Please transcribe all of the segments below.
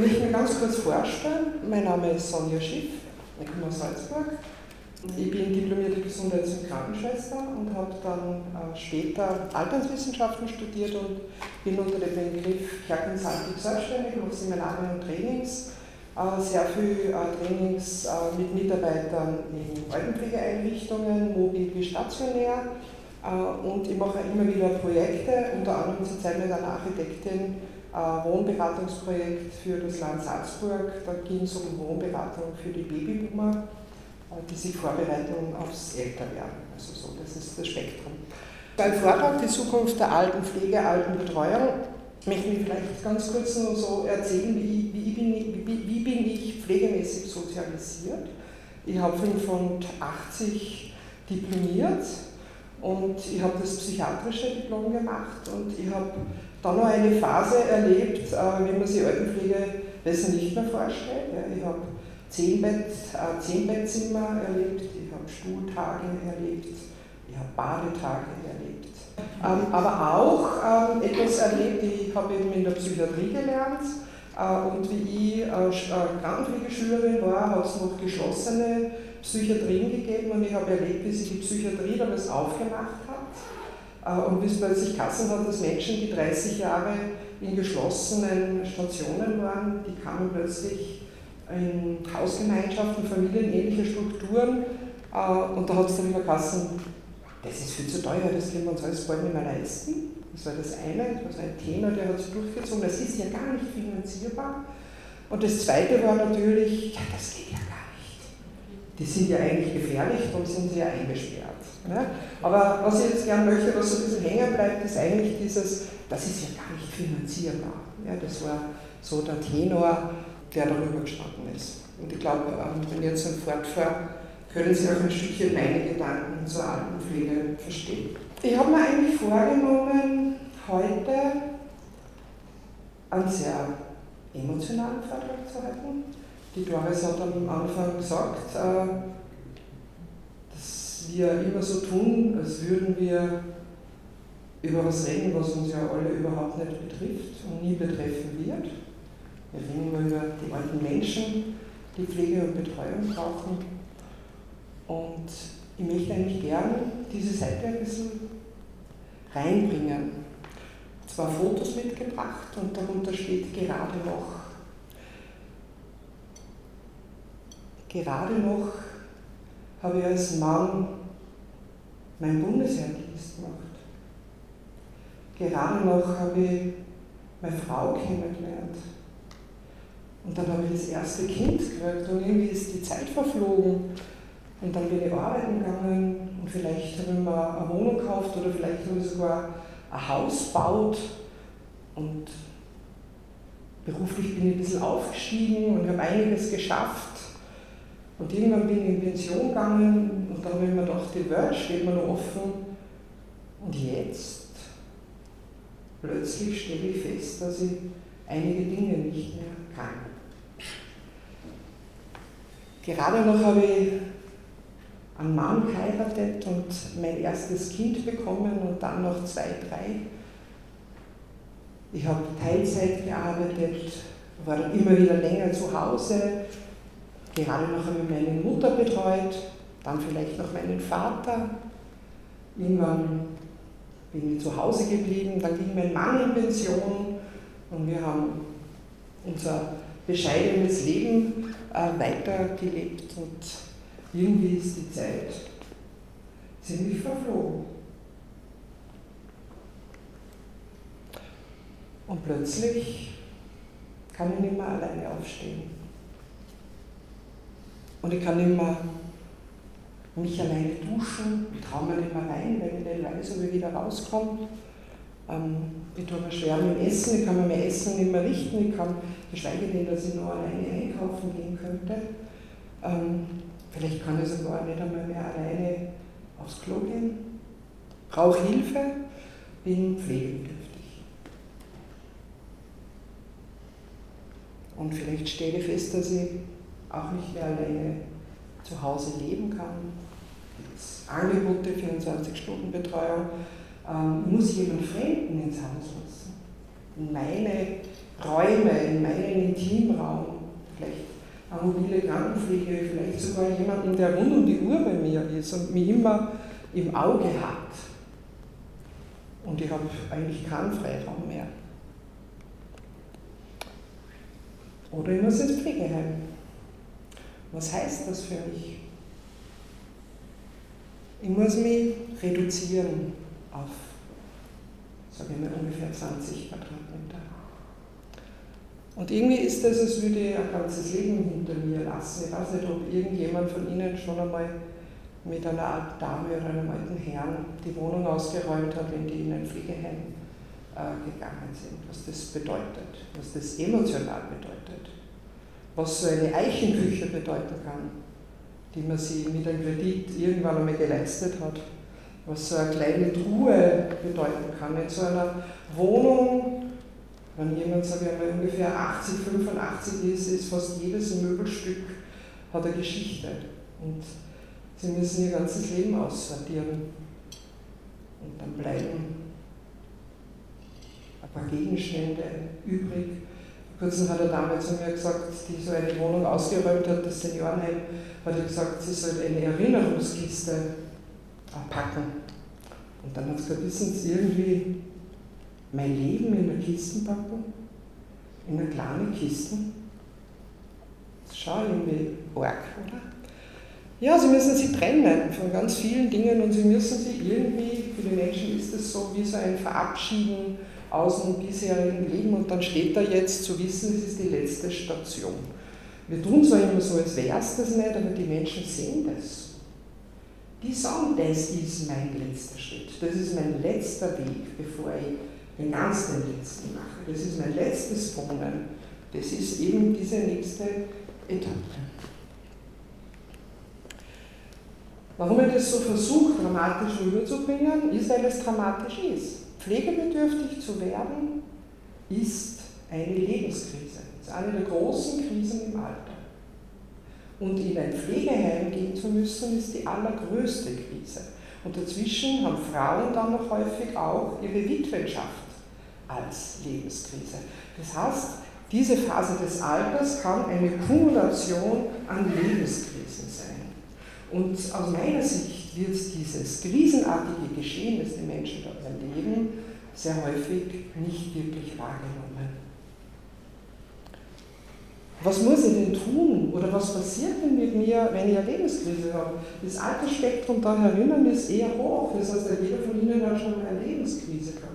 möchte mich ganz kurz vorstellen. Mein Name ist Sonja Schiff, ich komme aus Salzburg. Ich bin diplomierte Gesundheits- und Krankenschwester und habe dann äh, später Alterswissenschaften studiert und bin unter dem Begriff Herkunftshaltig selbstständig, mache Seminare und Trainings, äh, sehr viel äh, Trainings mit Mitarbeitern in Altenpflegeeinrichtungen, mobil wie stationär. Und ich mache immer wieder Projekte, unter anderem zurzeit mit einer Architektin Wohnberatungsprojekt für das Land Salzburg. Da ging es um Wohnberatung für die Babyboomer, äh, die sich vorbereiten aufs Älterwerden. Also so, das ist das Spektrum. Beim Vortrag Die Zukunft der Altenpflege, Altenbetreuung möchte ich vielleicht ganz kurz nur so erzählen, wie, wie, bin, ich, wie, wie bin ich pflegemäßig sozialisiert. Ich habe 85 diplomiert und ich habe das psychiatrische Diplom gemacht und ich habe dann noch eine Phase erlebt, äh, wie man sich Altenpflege besser nicht mehr vorstellt. Ich habe Zehnbett, äh, Zehnbettzimmer erlebt, ich habe Stuhltage erlebt, ich habe Badetage erlebt. Ähm, aber auch ähm, etwas erlebt, ich habe eben in der Psychiatrie gelernt äh, und wie ich Krankenpflegeschülerin war, hat es noch geschlossene Psychiatrien gegeben und ich habe erlebt, wie sich die Psychiatrie damals aufgemacht hat äh, und wie es plötzlich Kassen hat, dass Menschen, die 30 Jahre in geschlossenen Stationen waren, die kamen plötzlich in Hausgemeinschaften, familienähnliche Strukturen äh, und da hat es dann immer Kassen, das ist viel zu teuer, das können wir uns alles bald nicht mehr leisten. Das war das eine, das war ein Thema, der hat sich durchgezogen, das ist ja gar nicht finanzierbar. Und das zweite war natürlich, ja, das geht ja. Die sind ja eigentlich gefährlich, darum sind sie ja eingesperrt. Ne? Aber was ich jetzt gerne möchte, was so ein bisschen hängen bleibt, ist eigentlich dieses, das ist ja gar nicht finanzierbar. Ja, das war so der Tenor, der darüber gestanden ist. Und ich glaube, ähm, wenn ich jetzt so fortfahre, können Sie auch ein Stückchen meine Gedanken zur Altenpflege verstehen. Ich habe mir eigentlich vorgenommen, heute einen sehr emotionalen Vortrag zu halten. Die Doris hat am Anfang gesagt, äh, wir immer so tun, als würden wir über was reden, was uns ja alle überhaupt nicht betrifft und nie betreffen wird. Wir reden immer über die alten Menschen, die Pflege und Betreuung brauchen. Und ich möchte eigentlich gern diese Seite ein bisschen reinbringen. Zwei Fotos mitgebracht und darunter steht gerade noch. Gerade noch habe ich als Mann mein Bundesheerdienst gemacht. Gerade noch habe ich meine Frau kennengelernt. Und dann habe ich das erste Kind gekriegt und irgendwie ist die Zeit verflogen. Und dann bin ich arbeiten gegangen und vielleicht habe ich mir eine Wohnung gekauft oder vielleicht habe ich sogar ein Haus gebaut. Und beruflich bin ich ein bisschen aufgestiegen und habe einiges geschafft. Und irgendwann bin ich in Pension gegangen und dann habe ich mir gedacht, die Welt steht mir noch offen. Und jetzt, plötzlich stelle ich fest, dass ich einige Dinge nicht mehr kann. Gerade noch habe ich einen Mann geheiratet und mein erstes Kind bekommen und dann noch zwei, drei. Ich habe Teilzeit gearbeitet, war immer wieder länger zu Hause, Gerade noch einmal meine Mutter betreut, dann vielleicht noch meinen Vater. Irgendwann bin ich zu Hause geblieben, dann ging mein Mann in Pension und wir haben unser bescheidenes Leben äh, weitergelebt und irgendwie ist die Zeit ziemlich verflogen. Und plötzlich kann ich nicht mehr alleine aufstehen. Und ich kann nicht mehr mich alleine duschen, ich traue mir nicht mehr rein, weil ich nicht weiß, ob ich wieder rauskomme. Ähm, ich tue mir schwer mit dem Essen, ich kann mir mein Essen nicht mehr richten, ich kann, geschweige denn, dass ich noch alleine einkaufen gehen könnte. Ähm, vielleicht kann ich sogar nicht einmal mehr alleine aufs Klo gehen. Brauche Hilfe, bin pflegebedürftig. Und vielleicht stelle ich fest, dass ich auch nicht mehr alleine zu Hause leben kann. Es Angebote, 24-Stunden-Betreuung, ähm, muss jemand Fremden ins Haus lassen. In meine Räume, in meinen intimen vielleicht eine mobile Krankenpflege, vielleicht sogar jemanden, der rund um die Uhr bei mir ist und mich immer im Auge hat. Und ich habe eigentlich keinen Freiraum mehr. Oder ich muss ins Pflegeheim. Was heißt das für mich? Ich muss mich reduzieren auf, sagen wir mal, ungefähr 20 Quadratmeter. Und irgendwie ist das, als würde ich ein ganzes Leben hinter mir lassen. Ich weiß nicht, ob irgendjemand von Ihnen schon einmal mit einer alten Dame oder einem alten Herrn die Wohnung ausgeräumt hat, wenn die in ein Pflegeheim äh, gegangen sind. Was das bedeutet, was das emotional bedeutet, was so eine Eichenküche bedeuten kann, die man sich mit einem Kredit irgendwann einmal geleistet hat, was so eine kleine Truhe bedeuten kann. In so einer Wohnung, wenn jemand, sage ich ungefähr 80, 85 ist, ist fast jedes Möbelstück hat eine Geschichte. Und Sie müssen ihr ganzes Leben aussortieren. Und dann bleiben ein paar Gegenstände übrig. Kurzem hat er damals zu mir gesagt, die so eine Wohnung ausgeräumt hat, das Seniorenheim, hat er gesagt, sie soll eine Erinnerungskiste packen. Und dann hat sie gesagt, wissen Sie irgendwie mein Leben in einer Kiste packen? In einer kleinen Kiste? Das schaut irgendwie arg, oder? Ja, sie müssen sie trennen von ganz vielen Dingen und sie müssen sie irgendwie, für die Menschen ist es so wie so ein Verabschieden aus dem bisherigen Leben und dann steht da jetzt zu wissen, es ist die letzte Station. Wir tun zwar immer so, als wäre es das nicht, aber die Menschen sehen das. Die sagen, das ist mein letzter Schritt, das ist mein letzter Weg, bevor ich den ganz den letzten mache. Das ist mein letztes Wohnen. Das ist eben diese nächste Etappe. Warum ich das so versuche, dramatisch rüberzubringen, ist, weil es dramatisch ist. Pflegebedürftig zu werden, ist eine Lebenskrise. Das ist eine der großen Krisen im Alter. Und in ein Pflegeheim gehen zu müssen, ist die allergrößte Krise. Und dazwischen haben Frauen dann noch häufig auch ihre Witwenschaft als Lebenskrise. Das heißt, diese Phase des Alters kann eine Kumulation an Lebenskrisen. Und aus meiner Sicht wird dieses krisenartige Geschehen, das die Menschen dort erleben, sehr häufig nicht wirklich wahrgenommen. Was muss ich denn tun oder was passiert denn mit mir, wenn ich eine Lebenskrise habe? Das Altersspektrum da herinnen ist eher hoch, das heißt, jeder von Ihnen hat schon eine Lebenskrise gehabt.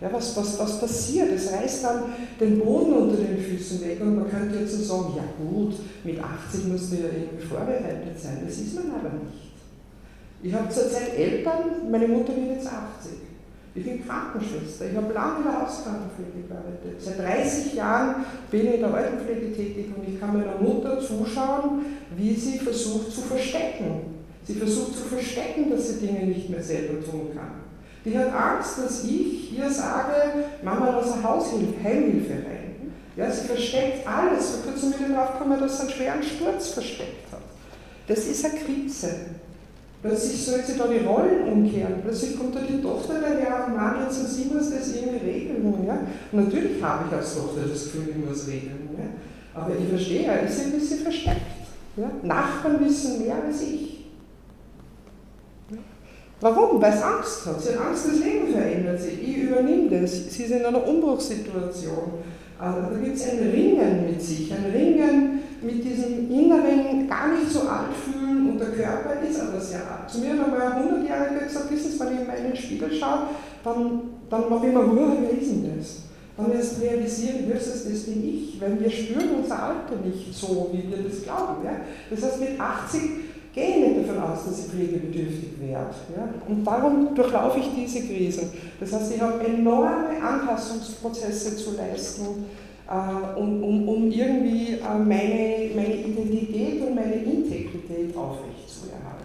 Ja, was, was, was passiert? Es reißt dann den Boden unter den Füßen weg und man könnte jetzt so sagen, ja gut, mit 80 musst du ja irgendwie vorbereitet sein. Das ist man aber nicht. Ich habe zurzeit Eltern, meine Mutter wird jetzt 80. Ich bin Krankenschwester, ich habe lange in der Hauskrankenpflege gearbeitet. Seit 30 Jahren bin ich in der Altenpflege tätig und ich kann meiner Mutter zuschauen, wie sie versucht zu verstecken. Sie versucht zu verstecken, dass sie Dinge nicht mehr selber tun kann. Die hat Angst, dass ich ihr sage, Mama, lass eine Haushilfe, Heimhilfe rein. Ja, sie versteckt alles. Vor kurzem wieder drauf gekommen, dass sie einen schweren Sturz versteckt hat. Das ist eine Krise. Plötzlich soll sie da die Rollen umkehren. Plötzlich kommt da die Tochter daher und Mann, jetzt sie muss das irgendwie regeln. Ja? Und natürlich habe ich als Tochter das Gefühl, ich muss regeln. Ja? Aber ich verstehe, er ist ein bisschen versteckt. Ja? Nachbarn wissen mehr als ich. Warum? Weil es Angst hat. Sie hat Angst, das Leben verändert sich. Ich übernehme das. Sie ist in einer Umbruchssituation. Also da gibt es ein Ringen mit sich, ein Ringen mit diesem inneren, gar nicht so alt fühlen und der Körper ist aber sehr alt. Zu mir hat einmal ein 100-Jähriger gesagt, wissen Sie, wenn ich in meinen Spiegel schaue, dann, dann mache ich mir Ruhe, wer ist denn das? Dann erst realisieren, höchstens das bin ich, weil wir spüren unser Alter nicht so, wie wir das glauben. Ja? Das heißt, mit 80 gehe nicht davon aus, dass ich pflegebedürftig werde. Ja? Und darum durchlaufe ich diese Krisen. Das heißt, ich habe enorme Anpassungsprozesse zu leisten, äh, um, um, um, irgendwie äh, meine, meine Identität und meine Integrität aufrechtzuerhalten.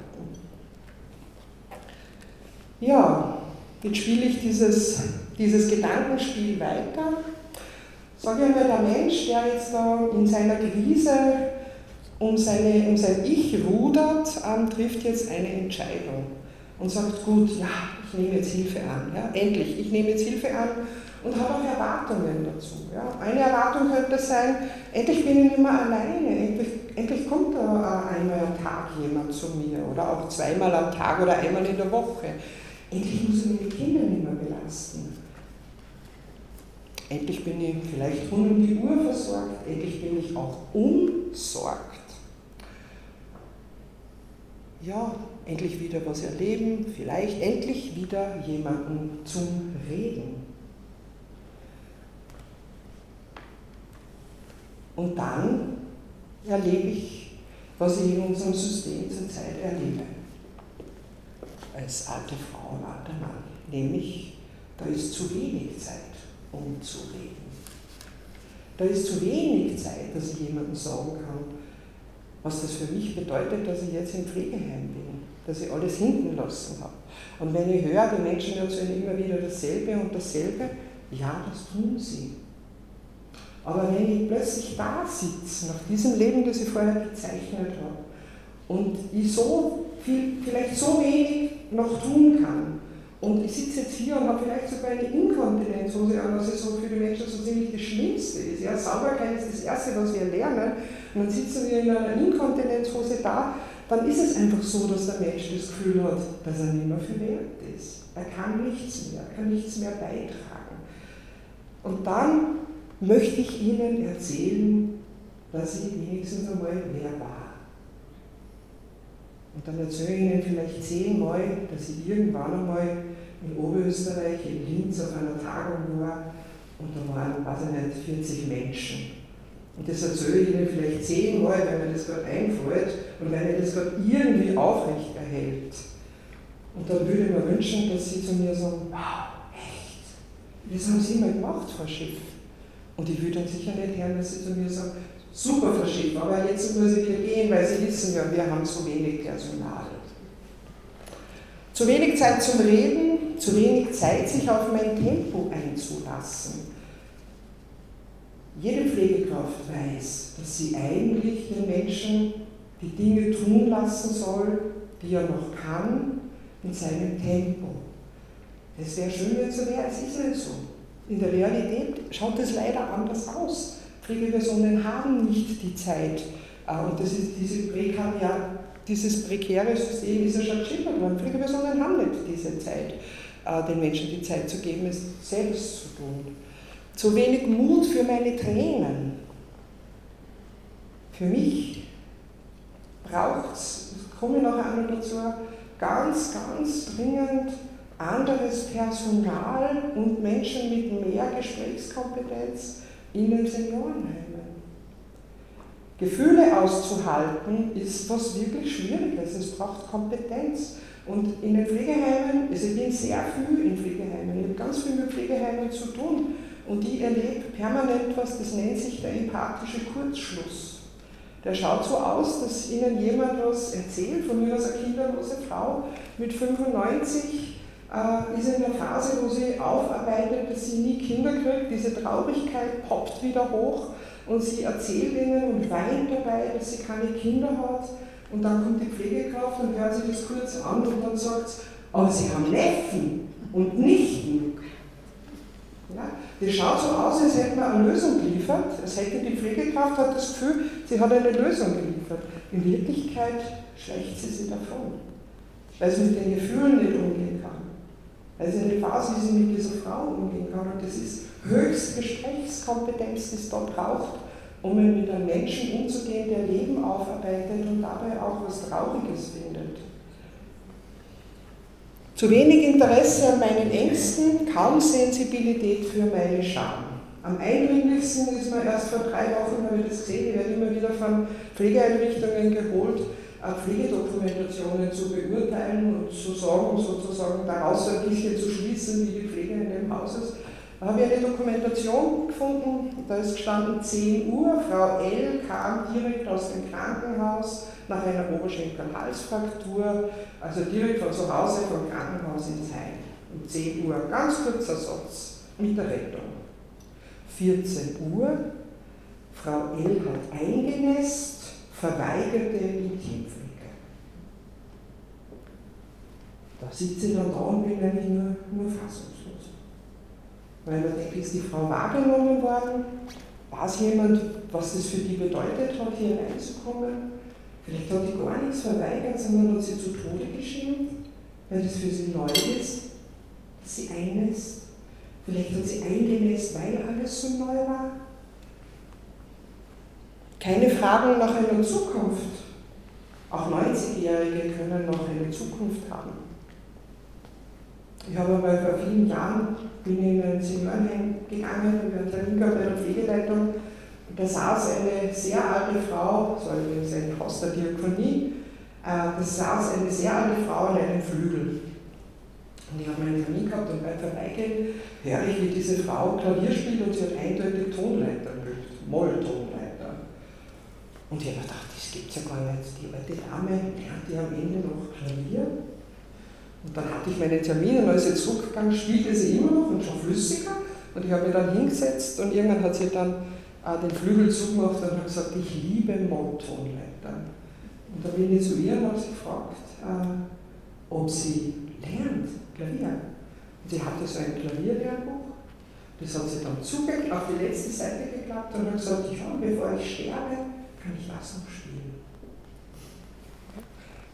Ja, jetzt spiele ich dieses, dieses Gedankenspiel weiter. Sage ich einmal, der Mensch, der jetzt da in seiner Krise um, seine, um sein Ich rudert, ähm, trifft jetzt eine Entscheidung und sagt, gut, ja, ich nehme jetzt Hilfe an. Ja, endlich, ich nehme jetzt Hilfe an und habe auch Erwartungen dazu. Ja. Eine Erwartung könnte sein, endlich bin ich nicht mehr alleine, endlich, endlich kommt da einmal am Tag jemand zu mir oder auch zweimal am Tag oder einmal in der Woche. Endlich muss ich meine Kinder nicht mehr belasten. Endlich bin ich vielleicht rund um die Uhr versorgt, endlich bin ich auch umsorgt. Ja, endlich wieder was erleben, vielleicht endlich wieder jemanden zum Reden. Und dann erlebe ich, was ich in unserem System zurzeit erlebe. Als alte Frau und alter Mann. Nämlich, da ist zu wenig Zeit, um zu reden. Da ist zu wenig Zeit, dass ich jemandem sagen kann, was das für mich bedeutet, dass ich jetzt im Pflegeheim bin, dass ich alles hinten lassen habe. Und wenn ich höre, die Menschen erzählen immer wieder dasselbe und dasselbe, ja, das tun sie. Aber wenn ich plötzlich da sitze, nach diesem Leben, das ich vorher gezeichnet habe, und ich so viel, vielleicht so wenig noch tun kann, und ich sitze jetzt hier und habe vielleicht sogar eine Inkontinenzhose an, was so für die Menschen so ziemlich das Schlimmste ist. Ja, Sauberkeit ist das Erste, was wir lernen. Und dann sitzen wir in einer Inkontinenzhose da, dann ist es einfach so, dass der Mensch das Gefühl hat, dass er nicht mehr viel wert ist. Er kann nichts mehr, er kann nichts mehr beitragen. Und dann möchte ich Ihnen erzählen, dass ich wenigstens einmal wer war. Und dann erzähle ich Ihnen vielleicht zehnmal, dass ich irgendwann einmal in Oberösterreich, in Linz, auf einer Tagung war und da waren, weiß ich nicht, 40 Menschen. Und das erzähle ich Ihnen vielleicht zehnmal, weil mir das gerade einfällt und weil mir das gerade irgendwie aufrecht erhält. Und dann würde ich mir wünschen, dass Sie zu mir sagen, wow, echt, das haben Sie mal gemacht, Frau Schiff. Und ich würde dann sicher nicht hören, dass Sie zu mir sagen, super verschickt, aber jetzt ich hier gehen, weil Sie wissen ja, wir haben zu wenig Personal. Zu wenig Zeit zum Reden, zu wenig Zeit, sich auf mein Tempo einzulassen. Jede Pflegekraft weiß, dass sie eigentlich den Menschen die Dinge tun lassen soll, die er noch kann, in seinem Tempo. Es wäre schön, wenn es so wäre, es ist nicht so. In der Realität schaut es leider anders aus. Pflegepersonen haben nicht die Zeit. Äh, und das ist diese Prekariat, dieses prekäre System ist ja schon geschildert worden. Pflegepersonen haben nicht diese Zeit, äh, den Menschen die Zeit zu geben, es selbst zu tun. Zu wenig Mut für meine Tränen. Für mich braucht es, komme ich noch dazu, ganz, ganz dringend anderes Personal und Menschen mit mehr Gesprächskompetenz, in den Seniorenheimen. Gefühle auszuhalten ist was wirklich Schwieriges. Es braucht Kompetenz. Und in den Pflegeheimen, also ich bin sehr viel in Pflegeheimen, ich habe ganz viel mit Pflegeheimen zu tun und ich erlebe permanent was, das nennt sich der empathische Kurzschluss. Der schaut so aus, dass Ihnen jemand was erzählt, von mir aus eine kinderlose Frau mit 95 äh, ist in der Phase, wo sie aufarbeitet, dass sie nie Kinder kriegt. Diese Traurigkeit poppt wieder hoch und sie erzählt ihnen und weint dabei, dass sie keine Kinder hat. Und dann kommt die Pflegekraft und hört sich das kurz an und dann sagt sie, aber sie haben Neffen und Nichten. Ja, das schaut so aus, als hätte man eine Lösung geliefert. Als hätte die Pflegekraft hat das Gefühl, sie hat eine Lösung geliefert. In Wirklichkeit schleicht sie sie davon, weil sie mit den Gefühlen nicht umgehen kann. Also eine Phase, wie sie mit dieser Frau umgehen kann. Und das ist höchst Gesprächskompetenz, die es da braucht, um mit einem Menschen umzugehen, der Leben aufarbeitet und dabei auch was Trauriges findet. Zu wenig Interesse an meinen Ängsten, kaum Sensibilität für meine Scham. Am eindringlichsten ist mir erst vor drei Wochen, habe ich das gesehen, ich werde immer wieder von Pflegeeinrichtungen geholt, Pflegedokumentationen zu beurteilen und zu sagen, sozusagen daraus ein bisschen zu schließen, wie die Pflege in dem Haus ist. Da habe ich eine Dokumentation gefunden, da ist gestanden 10 Uhr, Frau L. kam direkt aus dem Krankenhaus nach einer Oberschenkel-Halsfraktur, also direkt von zu Hause vom Krankenhaus ins Heim. Um 10 Uhr, ganz kurzer Satz mit der Rettung. 14 Uhr, Frau L. hat eingenässt, verweigerte Intimpflege. Da sitze ich dann da und bin eigentlich nur, nur fassungslos. weil man denkt, ist die Frau wahrgenommen worden? Weiß jemand, was das für die bedeutet hat, hier hineinzukommen? Vielleicht hat die gar nichts verweigert, sondern hat sie zu Tode geschämt, weil das für sie neu ist, dass sie einlässt. Vielleicht hat sie eingenässt, weil alles so neu war. Keine Fragen nach einer Zukunft. Auch 90-Jährige können noch eine Zukunft haben. Ich habe einmal vor vielen Jahren, bin in ein Seniorenheim gegangen wir hatten Termin gehabt bei der Pflegleitung und da saß eine sehr alte Frau, so ein Haus der Diakonie, äh, da saß eine sehr alte Frau an einem Flügel. Und ich habe meinen Termin gehabt und beim Vorbeigehen höre ich, wie diese Frau Klavier spielt und sie hat eindeutig Tonleiter geübt, Molltonleiter. Und ich habe gedacht, das gibt es ja gar nicht. Die alte Dame lernt ja am Ende noch Klavier. Und dann hatte ich meine Termine und als ich zurückgegangen spielte sie immer noch und schon flüssiger. Und ich habe mich dann hingesetzt und irgendwann hat sie dann äh, den Flügel zugemacht und hat gesagt, ich liebe Molltonleiter. Und da bin ich zu ihr und habe sie gefragt, äh, ob sie lernt Klavier. Und sie hatte so ein Klavierlehrbuch, das hat sie dann zugegeben, auf die letzte Seite geklappt und hat gesagt, ja, bevor ich sterbe, kann ich das noch spielen.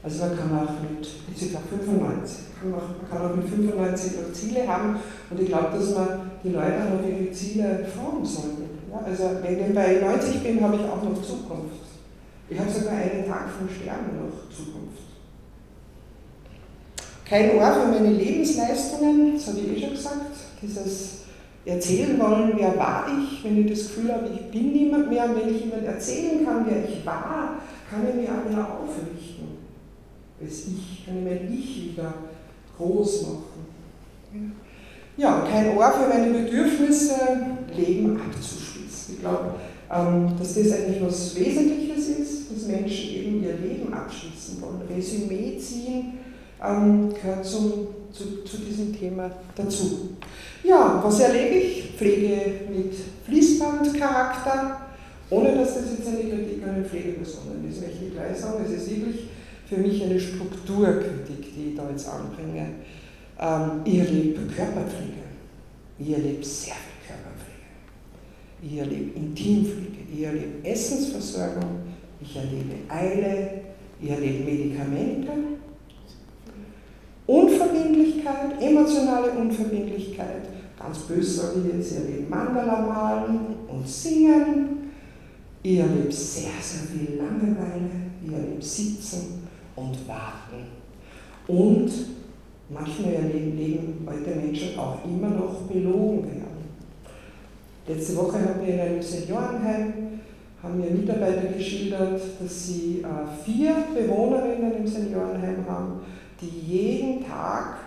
Also man kann auch mit, ich glaube 95, kann man, kann auch mit 95 noch Ziele haben und ich glaube, dass man die Leute auch auf ihre Ziele formen sollte. Ja, also wenn ich bei 90 bin, habe ich auch noch Zukunft. Ich habe sogar einen Tag vom Sterben noch Zukunft. Kein Ohr für meine Lebensleistungen, das habe ich eh schon gesagt, dieses erzählen wollen, wer war ich, wenn ich das Gefühl habe, ich bin niemand mehr, und wenn ich jemand erzählen kann, wer ich war, kann ich mich auch wieder aufrichten. Als Ich kann ich mein Ich wieder groß machen. Ja, kein Ohr für meine Bedürfnisse, Leben abzuschließen. Ich glaube, ähm, dass das eigentlich was Wesentliches ist, dass Menschen eben ihr Leben abschließen wollen, Resümee ziehen, ähm, gehört zum, zu, zu diesem Thema dazu. Ja, was erlebe ich? Pflege mit Fließbandcharakter, ohne dass das jetzt eine Kritik an den Pflegepersonen ist, möchte ich gleich sagen. Es ist wirklich für mich eine Strukturkritik, die ich da jetzt anbringe. Ähm, ich erlebe Körperpflege, ich erlebe sehr viel Körperpflege, ich erlebe Intimpflege, ich erlebe Essensversorgung, ich erlebe Eile, ich erlebe Medikamente, Unverbindlichkeit, emotionale Unverbindlichkeit, ganz böse sage ich jetzt, ihr erlebt Mandala malen und singen, ihr erlebt sehr, sehr viel Langeweile, ihr erlebt sitzen und warten. Und manchmal erleben leben heute Menschen auch immer noch belogen werden. Letzte Woche haben wir in einem Seniorenheim haben mir Mitarbeiter geschildert, dass sie äh, vier Bewohnerinnen im Seniorenheim haben, die jeden Tag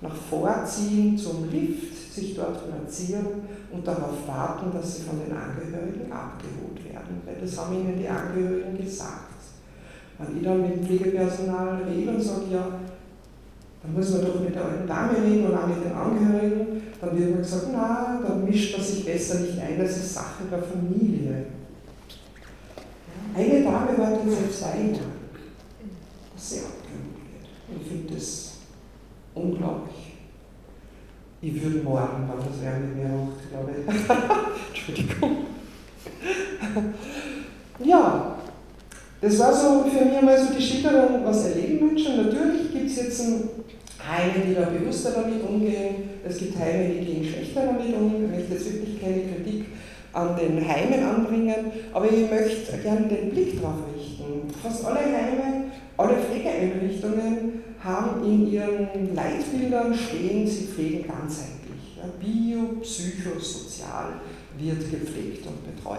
nach Vorziehen zum Lift sich dort platzieren und darauf warten, dass sie von den Angehörigen abgeholt werden. Weil das haben ihnen die Angehörigen gesagt. Wenn ich dann mit dem Pflegepersonal rede und sage, ja, dann muss man doch mit der alten Dame reden und auch mit den Angehörigen, dann wird mir gesagt, na, dann mischt man sich besser nicht ein, das ist Sache der Familie. Eine Dame war jetzt seit zwei Jahren. Das ist sehr ich finde das unglaublich. Ich würde morgen, weil das wäre mit mir macht, glaube ich. Entschuldigung. ja, das war so für mich mal so die Schilderung, was erleben Menschen. Natürlich gibt es jetzt Heime, die da bewusster damit umgehen. Es gibt Heime, die gehen schlechter damit um. Ich möchte jetzt wirklich keine Kritik an den Heimen anbringen, aber ich möchte gerne den Blick darauf richten. Fast alle Heime alle Pflegeeinrichtungen haben in ihren Leitbildern stehen, sie pflegen ganzheitlich. Bio, psychosozial wird gepflegt und betreut.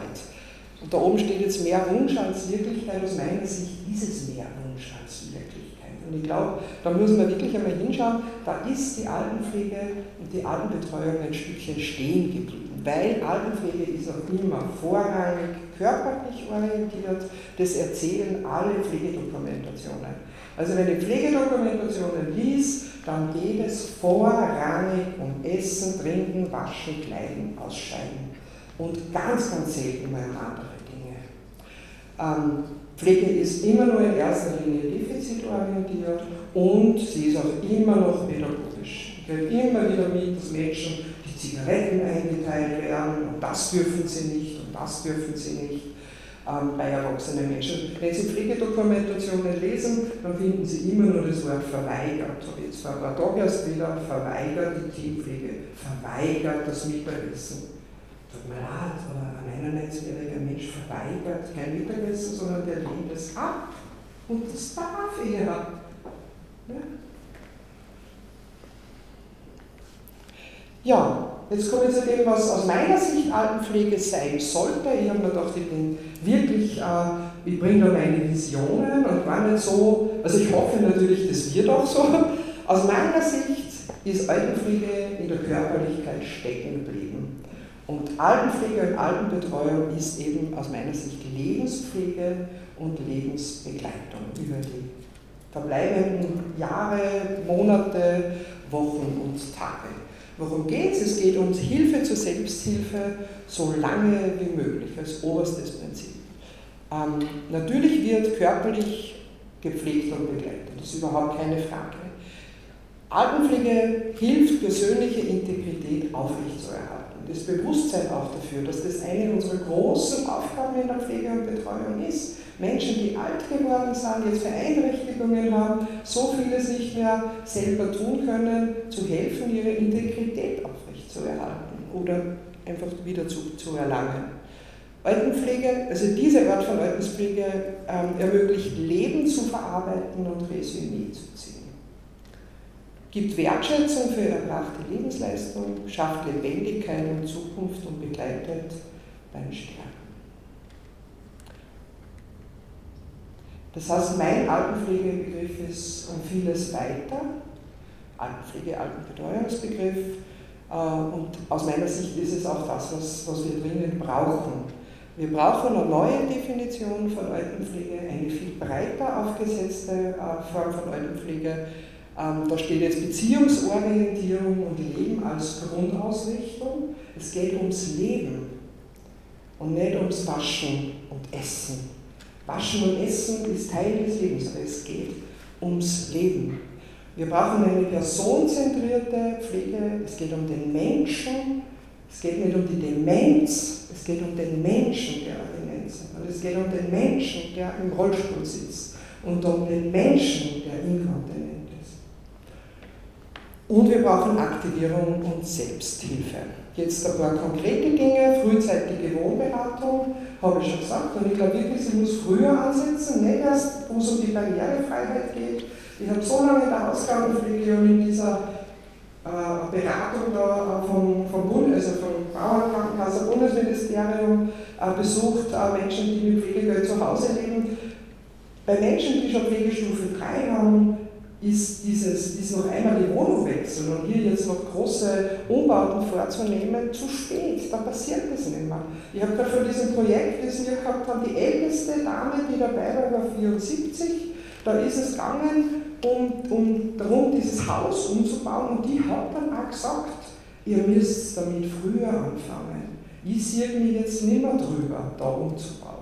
Und da oben steht jetzt mehr Wunsch als Wirklichkeit. Aus meiner Sicht ist es mehr Wunsch als Wirklichkeit. Und ich glaube, da müssen wir wirklich einmal hinschauen, da ist die Altenpflege und die Altenbetreuung ein Stückchen stehen geblieben weil Altenpflege ist auch immer vorrangig körperlich orientiert, das erzählen alle Pflegedokumentationen. Also wenn ich Pflegedokumentationen liest, dann geht es vorrangig um Essen, Trinken, Waschen, Kleiden, Ausscheiden und ganz, ganz selten mal um andere Dinge. Ähm, Pflege ist immer nur in erster Linie defizitorientiert und sie ist auch immer noch pädagogisch. Ich kriege immer wieder mit, dass Menschen die Zigaretten eingeteilt werden und das dürfen sie nicht und das dürfen sie nicht ähm, bei erwachsenen Menschen. Wenn Sie Pflegedokumentationen lesen, dann finden Sie immer nur das Wort verweigert. So jetzt vor ein paar Tagen wieder verweigert die Teampflege, verweigert das Mittagessen. Tut mir leid, aber ein 91-jähriger Mensch verweigert kein Mittagessen, sondern der lehnt es ab. Und das darf er. Ja? Ja, jetzt kommen wir zu dem, was aus meiner Sicht Altenpflege sein sollte. Ich habe mir gedacht, ich bin wirklich, äh, ich bringe da meine Visionen und war nicht so, also ich hoffe natürlich, das wird auch so. Aus meiner Sicht ist Altenpflege in der Körperlichkeit stecken geblieben. Und Altenpflege und Altenbetreuung ist eben aus meiner Sicht Lebenspflege und Lebensbegleitung über die verbleibenden Jahre, Monate, Wochen und Tage. Worum geht es? Es geht um Hilfe zur Selbsthilfe so lange wie möglich als oberstes Prinzip. Ähm, natürlich wird körperlich gepflegt und begleitet, das ist überhaupt keine Frage. Altenpflege hilft, persönliche Integrität aufrechtzuerhalten. Das Bewusstsein auch dafür, dass das eine unserer großen Aufgaben in der Pflege und Betreuung ist. Menschen, die alt geworden sind, jetzt Beeinträchtigungen haben, so vieles nicht mehr selber tun können, zu helfen, ihre Integrität aufrechtzuerhalten oder einfach wieder zu, zu erlangen. Altenpflege, also diese Art von Altenpflege ähm, ermöglicht Leben zu verarbeiten und Resümee zu ziehen. Gibt Wertschätzung für erbrachte Lebensleistung, schafft Lebendigkeit und Zukunft und begleitet beim Sterben. Das heißt, mein Altenpflegebegriff ist um vieles weiter. Altenpflege, Altenbetreuungsbegriff. Äh, und aus meiner Sicht ist es auch das, was, was wir dringend brauchen. Wir brauchen eine neue Definition von Altenpflege, eine viel breiter aufgesetzte äh, Form von Altenpflege. Ähm, da steht jetzt Beziehungsorientierung und Leben als Grundausrichtung. Es geht ums Leben und nicht ums Waschen und Essen. Waschen und Essen ist Teil des Lebens, aber es geht ums Leben. Wir brauchen eine personenzentrierte Pflege, es geht um den Menschen, es geht nicht um die Demenz, es geht um den Menschen, der Demenz hat. Und es geht um den Menschen, der im Rollstuhl sitzt und um den Menschen, der inkontinent. Und wir brauchen Aktivierung und Selbsthilfe. Jetzt ein paar konkrete Dinge, frühzeitige Wohnberatung, habe ich schon gesagt. Und ich glaube wirklich, sie muss früher ansetzen, nicht erst, wo es um die Barrierefreiheit geht. Ich habe so lange in der Ausgabenpflege und in dieser äh, Beratung da äh, vom, vom Bund, also vom Bauernkrankenhaus, Bundesministerium äh, besucht, äh, Menschen, die mit Pflegegeld zu Hause leben. Bei Menschen, die schon Pflegestufe 3 haben, ist, dieses, ist noch einmal die Wohnung wechseln und hier jetzt noch große Umbauten vorzunehmen, zu spät. Da passiert das nicht mehr. Ich habe gerade von diesem Projekt, das wir gehabt haben, die älteste Dame, die dabei war, war 74. Da ist es gegangen, um, um darum, dieses Haus umzubauen und die hat dann auch gesagt, ihr müsst damit früher anfangen. Ich sehe mich jetzt nicht mehr drüber, da umzubauen.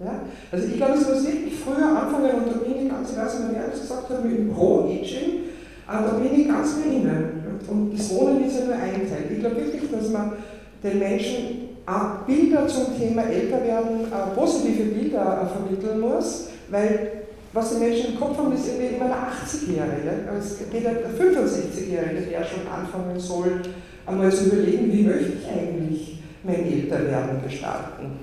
Ja? Also ich glaube, es muss wirklich früher anfangen und da bin ich ganz, ich weiß nicht, wer das gesagt hat, mit dem Pro-Aging, da bin ich ganz bei Ihnen. Und das Wohnen ist ja nur ein Teil. Ich glaube wirklich, dass man den Menschen auch Bilder zum Thema Älterwerden, positive Bilder vermitteln muss, weil was die Menschen im Kopf haben, ist irgendwie immer der 80-Jährige. Aber es geht der 65-Jährige, der schon anfangen soll, einmal zu überlegen, wie möchte ich eigentlich mein Älterwerden gestalten.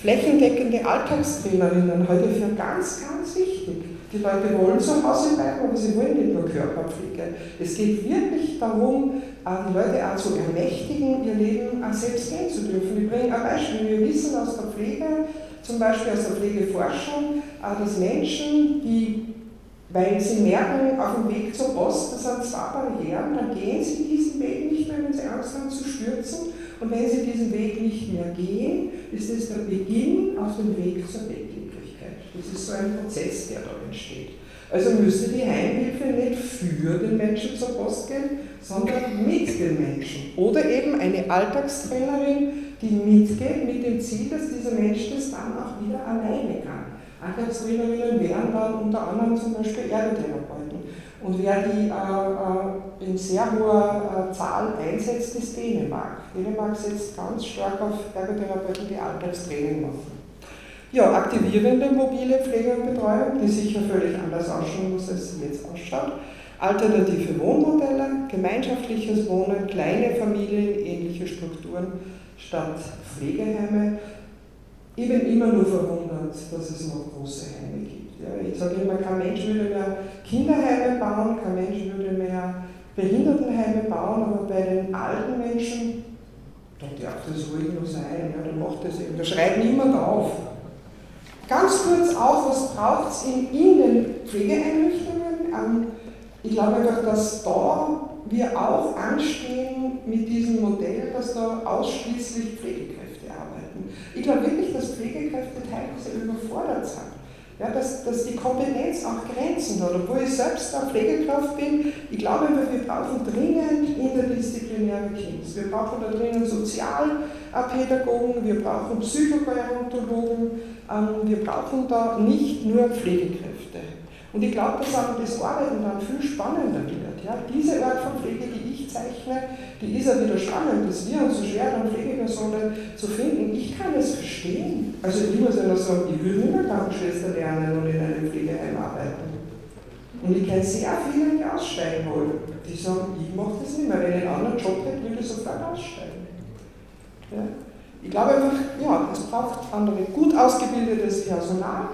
Flächendeckende Alltagstrainerinnen heute für ganz, ganz wichtig. Die Leute wollen zu Hause bleiben, aber sie wollen nicht nur Körperpflege. Es geht wirklich darum, äh, die Leute auch zu ermächtigen, ihr Leben auch selbst gehen zu dürfen. Wir bringen ein Beispiel. Wir wissen aus der Pflege, zum Beispiel aus der Pflegeforschung, äh, dass Menschen, die weil sie merken, auf dem Weg zur Post, das sind zwei Barrieren, dann gehen sie diesen Weg nicht mehr, wenn sie Angst haben zu stürzen. Und wenn sie diesen Weg nicht mehr gehen, ist es der Beginn auf dem Weg zur Bettlägerigkeit. Das ist so ein Prozess, der da entsteht. Also müsste die Heimhilfe nicht für den Menschen zur Post gehen, sondern mit den Menschen. Oder eben eine Alltagstrainerin, die mitgeht mit dem Ziel, dass dieser Mensch das dann auch wieder alleine kann. Antragstellerinnen wären dann unter anderem zum Beispiel Ergotherapeuten. Und wer die äh, äh, in sehr hoher äh, Zahl einsetzt, ist Dänemark. Dänemark setzt ganz stark auf Ergotherapeuten, die Alltagstraining machen. Ja, aktivierende mobile Pflege und Betreuung, die sicher völlig anders ausschauen muss, als sie jetzt ausschaut. Alternative Wohnmodelle, gemeinschaftliches Wohnen, kleine Familien, ähnliche Strukturen statt Pflegeheime. Ich bin immer nur verwundert, dass es noch große Heime gibt. Ja, ich sage immer, kein Mensch würde mehr Kinderheime bauen, kein Mensch würde mehr Behindertenheime bauen, aber bei den alten Menschen, da darf das ruhig nur sein, ja, da macht das eben, da schreit niemand auf. Ganz kurz auch, was braucht es in, in den Pflegeeinrichtungen? Ähm, ich glaube einfach, dass da wir auch anstehen mit diesem Modell, dass da ausschließlich Pflegekräfte arbeiten. Ich glaube wirklich, dass Pflegekräfte teilweise überfordert sind. Ja, dass, dass die Kompetenz auch Grenzen hat. Obwohl ich selbst eine Pflegekraft bin, ich glaube, wir brauchen dringend interdisziplinäre Teams. Wir brauchen da dringend Sozialpädagogen, wir brauchen Psychogerontologen, ähm, wir brauchen da nicht nur Pflegekräfte. Und ich glaube, dass auch das Arbeiten dann viel spannender wird. Ja? Diese Art von Pflege, die zeichne, die ist ja wieder spannend. Es wird uns so schwer, dann Pflegepersonen zu finden. Ich kann es verstehen. Also ich muss ja noch sagen, ich will mehr Krankenschwester lernen und in einem Pflegeheim arbeiten. Und ich kenne sehr viele, die aussteigen wollen. Die sagen, ich mache das nicht mehr. Wenn ich einen anderen Job hätte, würde ich sofort aussteigen. Ja? Ich glaube einfach, ja, es braucht andere gut ausgebildetes Personal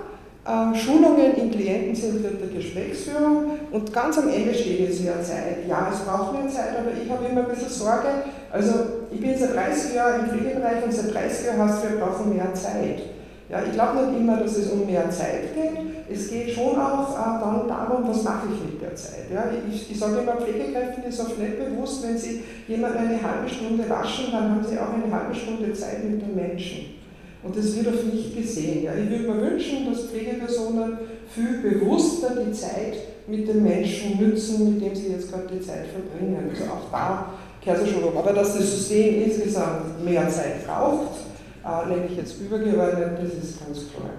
Schulungen in klientenzentrierter Gesprächsführung und ganz am Ende steht jetzt ja Zeit. Ja, es braucht mehr Zeit, aber ich habe immer ein bisschen Sorge. Also ich bin seit 30 Jahren im Pflegebereich und seit 30 Jahren heißt wir brauchen mehr Zeit. Ja, ich glaube nicht immer, dass es um mehr Zeit geht. Es geht schon auch äh, dann darum, was mache ich mit der Zeit. Ja, ich, ich sage immer, Pflegekräften ist oft nicht bewusst, wenn sie jemanden eine halbe Stunde waschen, dann haben sie auch eine halbe Stunde Zeit mit den Menschen. Und das wird oft nicht gesehen. Ja. Ich würde mir wünschen, dass Pflegepersonen viel bewusster die Zeit mit den Menschen nützen, mit dem sie jetzt gerade die Zeit verbringen. Also auch da kehrt es schon um. Aber dass das System insgesamt mehr Zeit braucht, äh, nämlich jetzt übergeordnet, das ist ganz klar.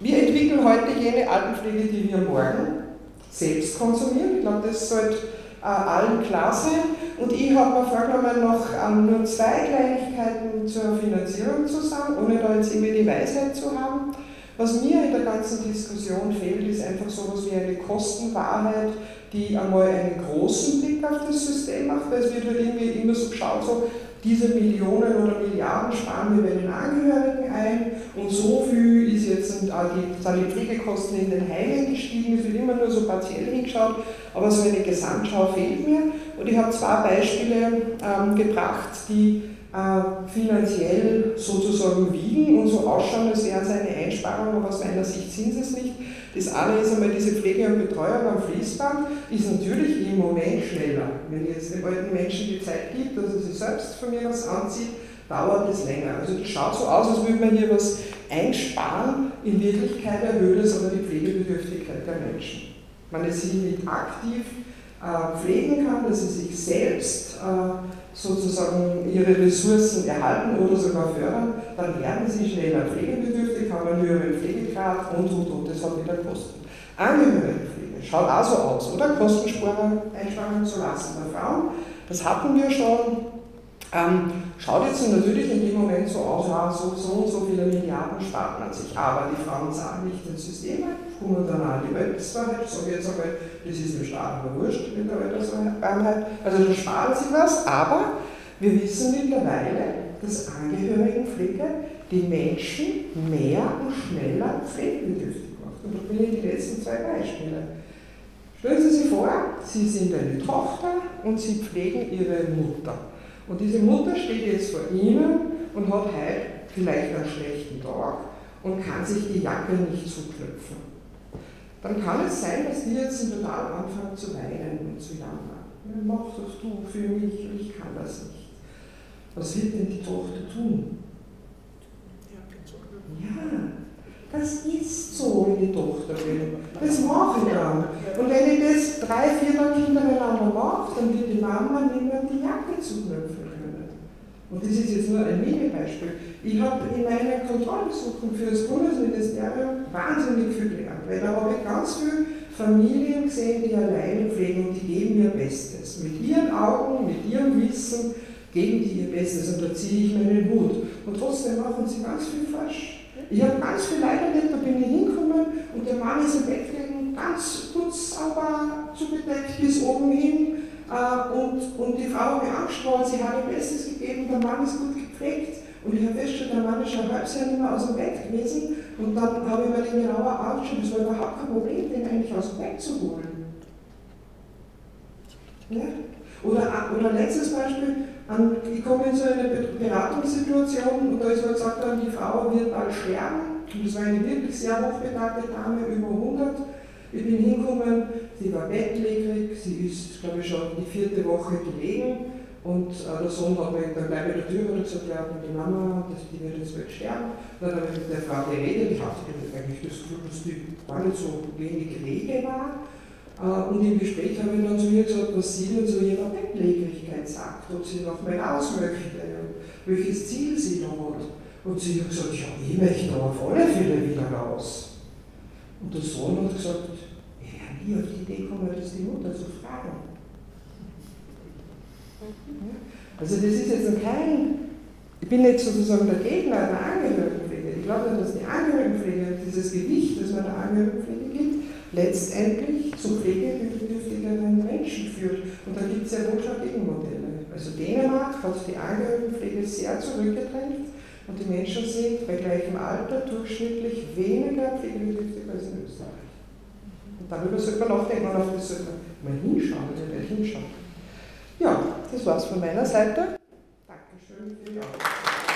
Wir entwickeln heute jene Altenpflege, die wir morgen selbst konsumieren. Ich glaube, das sollte äh, allen klar sein. Und ich habe mir vorgenommen, noch ähm, nur zwei Kleinigkeiten zur Finanzierung zu sagen, ohne da jetzt irgendwie die Weisheit zu haben. Was mir in der ganzen Diskussion fehlt, ist einfach so etwas wie eine Kostenwahrheit, die einmal einen großen Blick auf das System macht, weil es wird halt irgendwie immer so geschaut, so diese Millionen oder Milliarden sparen wir bei den Angehörigen ein und so viel ist jetzt, sind die Pflegekosten in den Heimen gestiegen, es wird immer nur so partiell hingeschaut, aber so eine Gesamtschau fehlt mir. Und ich habe zwei Beispiele ähm, gebracht, die äh, finanziell sozusagen wiegen und so ausschauen, als wären es eine Einsparung, aber aus meiner Sicht sind sie es nicht. Das eine ist einmal diese Pflege und Betreuung am Fließband, ist natürlich im Moment schneller. Wenn ich jetzt den alten Menschen die Zeit gibt, dass er sich selbst von mir was anzieht, dauert es länger. Also das schaut so aus, als würde man hier was einsparen. In Wirklichkeit erhöht es aber die Pflegebedürftigkeit der Menschen. Man es sie nicht aktiv äh, pflegen kann, dass sie sich selbst äh, sozusagen ihre Ressourcen erhalten oder sogar fördern, dann werden sie schneller pflegebedürftig, haben einen höheren Pflegegrad und und und. Das hat wieder Kosten. Angehörigenpflege schaut auch so aus, oder? Kostensparungen einsparen zu lassen der Frauen. Das hatten wir schon. Ähm, schaut jetzt natürlich in dem Moment so aus, ja, so, so und so viele Milliarden spart man sich. Aber die Frauen zahlen nicht ins System ein, kommen dann an die Website, sage jetzt einmal, das ist dem Staat aber wurscht mit der Altersarmheit. Also da sparen sie was, aber wir wissen mittlerweile, dass Angehörigenpflege die Menschen mehr und schneller pflegebedürftig macht. Und da bin ich die letzten zwei Beispiele. Stellen Sie sich vor, Sie sind eine Tochter und Sie pflegen Ihre Mutter. Und diese Mutter steht jetzt vor Ihnen und hat heute vielleicht einen schlechten Tag und kann sich die Jacke nicht zuknöpfen. Dann kann es sein, dass die jetzt total anfangen zu weinen und zu jammern. Ja, mach das du für mich, ich kann das nicht. Was wird denn die Tochter tun? Ja, das ist so, wenn die Tochter will. Das mache ich dann. Und wenn ich das drei, vier Tage hintereinander mache, dann wird die Mama nicht mehr die Jacke zuknöpfen können. Und das ist jetzt nur ein Mini-Beispiel. Ich habe in meinen Kontrollbesuchen für das Bundesministerium wahnsinnig viel gelernt, weil da habe ich ganz viele Familien gesehen, die alleine pflegen und die geben ihr Bestes. Mit ihren Augen, mit ihrem Wissen geben die ihr Bestes und da ziehe ich meinen Hut. Und trotzdem machen sie ganz viel falsch. Ich habe ganz viel Leid erlebt, da bin ich hingekommen und der Mann ist im Bett gelegen, ganz kurz aber zugedeckt bis oben hin. Äh, und, und die Frau hat mir angesprochen, sie hat ihr Bestes gegeben, der Mann ist gut gepflegt. Und ich habe festgestellt, der Mann ist schon halbes Jahr nicht mehr aus dem Bett gewesen. Und dann habe ich mir den genauer angeschaut, es war überhaupt kein Problem, den eigentlich aus dem Bett zu holen. Ja? Oder, oder letztes Beispiel, ich komme in so eine Beratungssituation und da ist mir gesagt worden, die Frau wird bald sterben. Und das war eine wirklich sehr hochbetagte Dame, über 100. Ich bin hingekommen, sie war bettlägerig, sie ist, glaube ich, schon die vierte Woche gelegen und äh, der Sohn hat mir dann gleich bei der Tür gesagt, ja, die Mama, das, die wird jetzt bald sterben. dann habe ich mit der Frau geredet, ich hatte eigentlich das Gefühl, dass die gar nicht so wenig rege war. Äh, und im Gespräch habe ich dann zu ihr gesagt, was sie denn zu ihrer Bettlägerigkeit sagt, ob sie noch mal raus möchte und welches Ziel sie da hat. Und sie hat gesagt, ja, ich möchte auf alle Fälle wieder raus. Und der Sohn hat gesagt, ich wäre nie auf die Idee gekommen, das die Mutter zu fragen. Also das ist jetzt kein, ich bin nicht sozusagen der Gegner der Angehörigenpflege. Ich glaube, dass die Angehörigenpflege, dieses Gewicht, das man der Angehörigenpflege gibt, letztendlich zu pflegebedürftigeren Menschen führt. Und da gibt es ja wohl schon Gegenmodelle. Also Dänemark hat die Angehörigenpflege sehr zurückgedrängt und die Menschen sind bei gleichem Alter durchschnittlich weniger pflegebedürftig als in Österreich. Und darüber sollte man nachdenken und auf das sollte man mal hinschauen, also hinschauen. Ja, das war's von meiner Seite. Dankeschön für die Aufmerksamkeit.